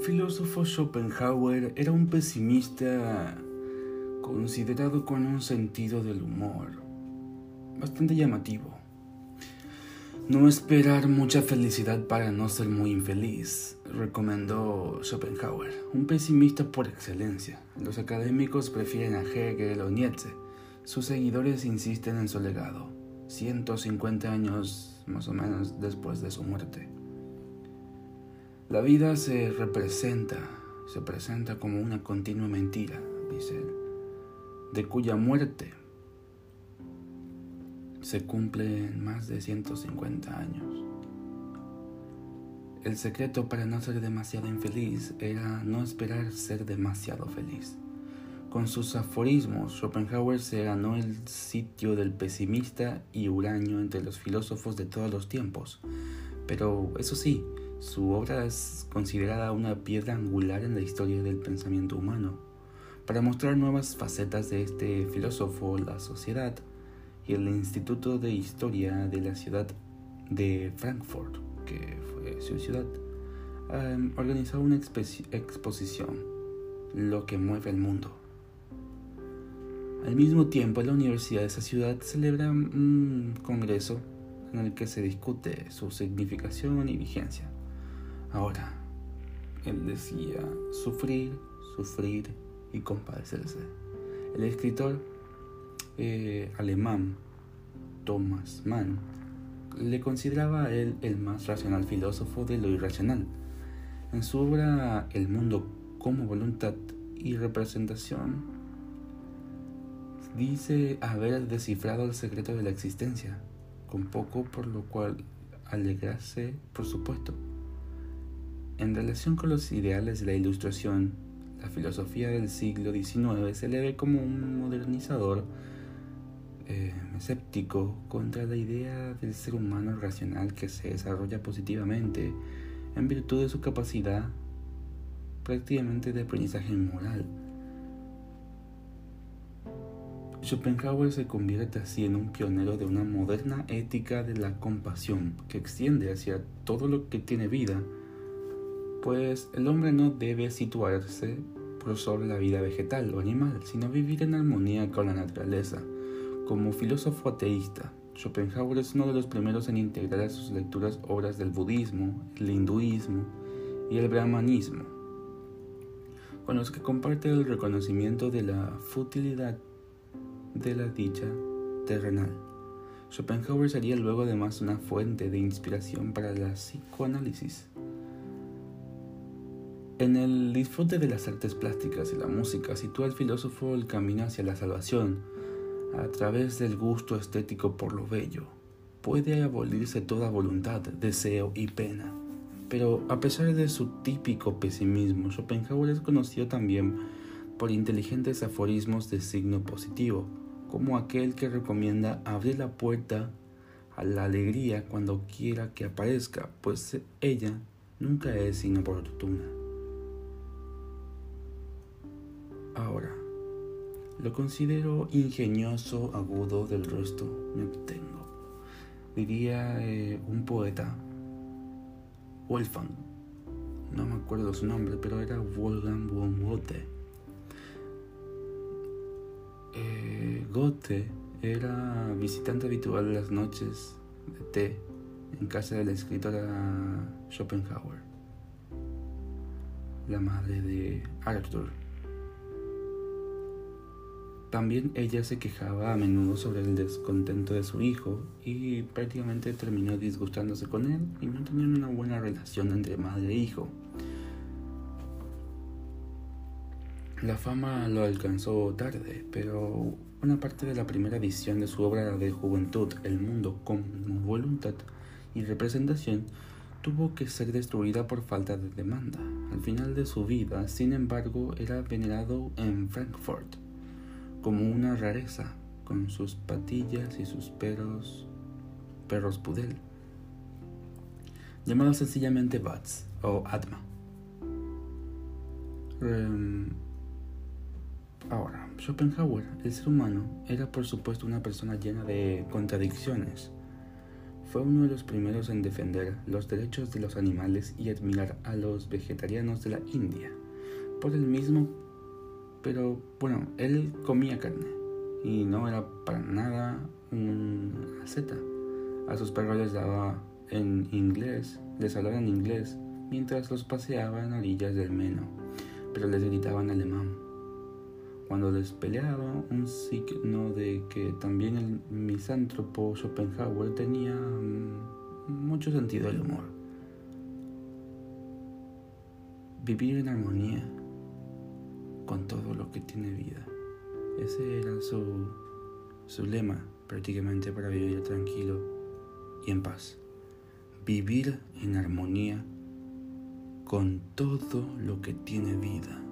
filósofo Schopenhauer era un pesimista considerado con un sentido del humor bastante llamativo. No esperar mucha felicidad para no ser muy infeliz, recomendó Schopenhauer, un pesimista por excelencia. Los académicos prefieren a Hegel o Nietzsche. Sus seguidores insisten en su legado, 150 años más o menos después de su muerte. La vida se representa, se presenta como una continua mentira, dice él, de cuya muerte se cumple en más de 150 años. El secreto para no ser demasiado infeliz era no esperar ser demasiado feliz. Con sus aforismos, Schopenhauer se ganó el sitio del pesimista y huraño entre los filósofos de todos los tiempos. Pero eso sí, su obra es considerada una piedra angular en la historia del pensamiento humano. Para mostrar nuevas facetas de este filósofo, la sociedad y el Instituto de Historia de la ciudad de Frankfurt, que fue su ciudad, um, organizó una exposición, Lo que mueve el mundo. Al mismo tiempo, la universidad de esa ciudad celebra un congreso en el que se discute su significación y vigencia. Ahora, él decía sufrir, sufrir y compadecerse. El escritor eh, alemán Thomas Mann le consideraba a él el más racional filósofo de lo irracional. En su obra El mundo como voluntad y representación, dice haber descifrado el secreto de la existencia, con poco por lo cual alegrarse, por supuesto. En relación con los ideales de la Ilustración, la filosofía del siglo XIX se le ve como un modernizador eh, escéptico contra la idea del ser humano racional que se desarrolla positivamente en virtud de su capacidad prácticamente de aprendizaje moral. Schopenhauer se convierte así en un pionero de una moderna ética de la compasión que extiende hacia todo lo que tiene vida, pues el hombre no debe situarse por sobre la vida vegetal o animal, sino vivir en armonía con la naturaleza como filósofo ateísta, Schopenhauer es uno de los primeros en integrar a sus lecturas obras del budismo, el hinduismo y el brahmanismo, con los que comparte el reconocimiento de la futilidad de la dicha terrenal. Schopenhauer sería luego además una fuente de inspiración para la psicoanálisis. En el disfrute de las artes plásticas y la música sitúa el filósofo el camino hacia la salvación, a través del gusto estético por lo bello, puede abolirse toda voluntad, deseo y pena. Pero a pesar de su típico pesimismo, Schopenhauer es conocido también por inteligentes aforismos de signo positivo, como aquel que recomienda abrir la puerta a la alegría cuando quiera que aparezca, pues ella nunca es inoportuna. Ahora, lo considero ingenioso, agudo, del resto me obtengo. Diría eh, un poeta, Wolfgang, no me acuerdo su nombre, pero era Wolfgang von Goethe. Eh, era visitante habitual de las noches de té en casa de la escritora Schopenhauer, la madre de Arthur. También ella se quejaba a menudo sobre el descontento de su hijo y prácticamente terminó disgustándose con él y no tenían una buena relación entre madre e hijo. La fama lo alcanzó tarde, pero una parte de la primera edición de su obra de juventud, El mundo con voluntad y representación, tuvo que ser destruida por falta de demanda. Al final de su vida, sin embargo, era venerado en Frankfurt como una rareza, con sus patillas y sus perros, perros pudel, llamado sencillamente Bats o Atma. Em, ahora, Schopenhauer, el ser humano, era por supuesto una persona llena de contradicciones. Fue uno de los primeros en defender los derechos de los animales y admirar a los vegetarianos de la India. Por el mismo, pero bueno, él comía carne y no era para nada un asceta. A sus perros les daba en inglés, les hablaba en inglés mientras los paseaba en orillas del Meno, pero les gritaba en alemán. Cuando les peleaba, un signo de que también el misántropo Schopenhauer tenía mm, mucho sentido del humor. Vivir en armonía con todo lo que tiene vida. Ese era su, su lema prácticamente para vivir tranquilo y en paz. Vivir en armonía con todo lo que tiene vida.